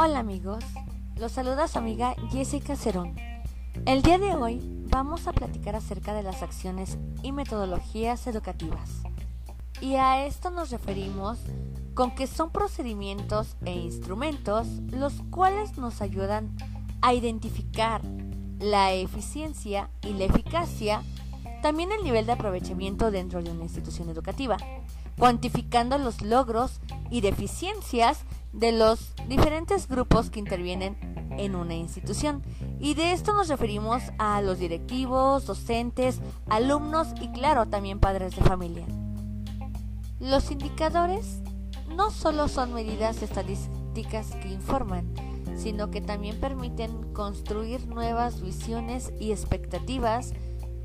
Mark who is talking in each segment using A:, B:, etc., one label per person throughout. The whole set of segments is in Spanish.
A: Hola amigos, los saluda su amiga Jessica Cerón. El día de hoy vamos a platicar acerca de las acciones y metodologías educativas. Y a esto nos referimos con que son procedimientos e instrumentos los cuales nos ayudan a identificar la eficiencia y la eficacia, también el nivel de aprovechamiento dentro de una institución educativa, cuantificando los logros y deficiencias de los diferentes grupos que intervienen en una institución. Y de esto nos referimos a los directivos, docentes, alumnos y claro, también padres de familia. Los indicadores no solo son medidas estadísticas que informan, sino que también permiten construir nuevas visiones y expectativas.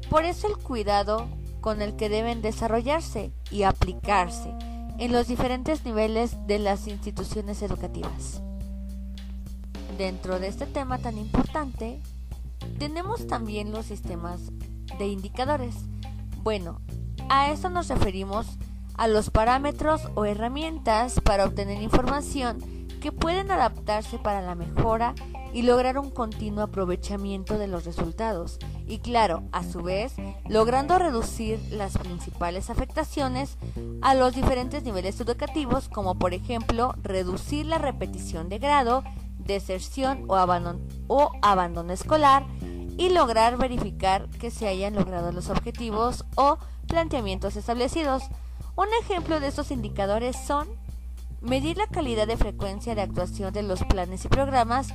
A: Por eso el cuidado con el que deben desarrollarse y aplicarse en los diferentes niveles de las instituciones educativas. Dentro de este tema tan importante, tenemos también los sistemas de indicadores. Bueno, a eso nos referimos a los parámetros o herramientas para obtener información que pueden adaptarse para la mejora y lograr un continuo aprovechamiento de los resultados y claro, a su vez, logrando reducir las principales afectaciones a los diferentes niveles educativos como por ejemplo reducir la repetición de grado, deserción o abandono, o abandono escolar y lograr verificar que se hayan logrado los objetivos o planteamientos establecidos. Un ejemplo de estos indicadores son medir la calidad de frecuencia de actuación de los planes y programas,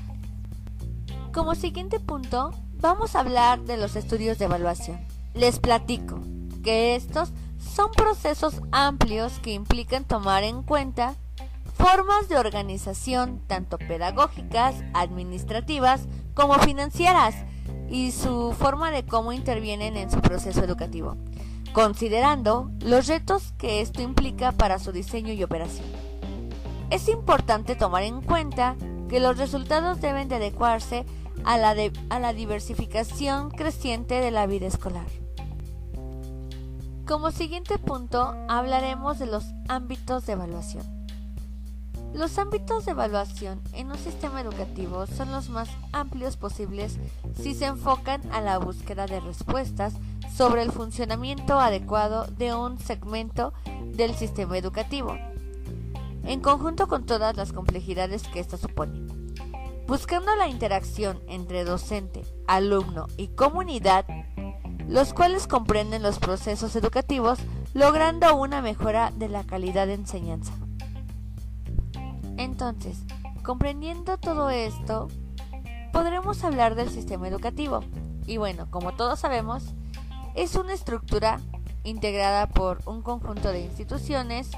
A: como siguiente punto, vamos a hablar de los estudios de evaluación. Les platico que estos son procesos amplios que implican tomar en cuenta formas de organización tanto pedagógicas, administrativas como financieras y su forma de cómo intervienen en su proceso educativo, considerando los retos que esto implica para su diseño y operación. Es importante tomar en cuenta que los resultados deben de adecuarse a la, diversificación creciente de la vida escolar. Como siguiente punto hablaremos de los ámbitos de evaluación. Los ámbitos de evaluación en un sistema educativo son los más amplios posibles si se enfocan a la búsqueda de respuestas sobre el funcionamiento adecuado de un segmento del sistema educativo, en conjunto con todas las complejidades que esto supone. Buscando la interacción entre docente, alumno y comunidad, los cuales comprenden los procesos educativos, logrando una mejora de la calidad de enseñanza. Entonces, comprendiendo todo esto, podremos hablar del sistema educativo. Y bueno, como todos sabemos, es una estructura integrada por un conjunto de instituciones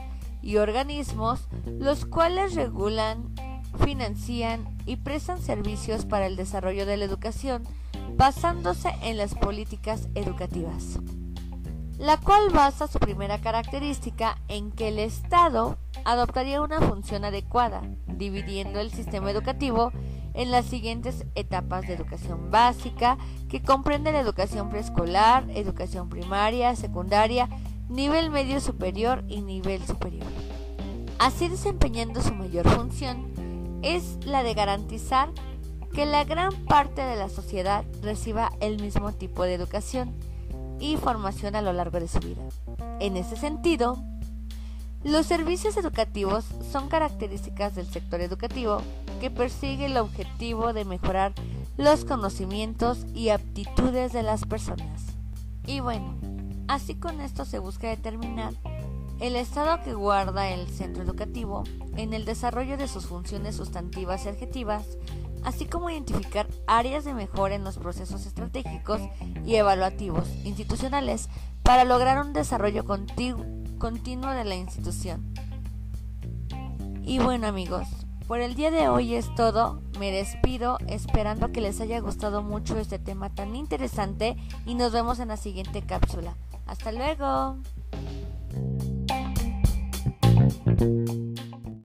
A: y organismos los cuales regulan, financian y prestan servicios para el desarrollo de la educación basándose en las políticas educativas, la cual basa su primera característica en que el Estado adoptaría una función adecuada, dividiendo el sistema educativo en las siguientes etapas de educación básica, que comprende la educación preescolar, educación primaria, secundaria, nivel medio superior y nivel superior. Así desempeñando su mayor función, es la de garantizar que la gran parte de la sociedad reciba el mismo tipo de educación y formación a lo largo de su vida. En ese sentido, los servicios educativos son características del sector educativo que persigue el objetivo de mejorar los conocimientos y aptitudes de las personas. Y bueno, así con esto se busca determinar el estado que guarda el centro educativo en el desarrollo de sus funciones sustantivas y adjetivas, así como identificar áreas de mejora en los procesos estratégicos y evaluativos institucionales para lograr un desarrollo continuo de la institución. Y bueno amigos, por el día de hoy es todo. Me despido esperando que les haya gustado mucho este tema tan interesante y nos vemos en la siguiente cápsula. Hasta luego. thank you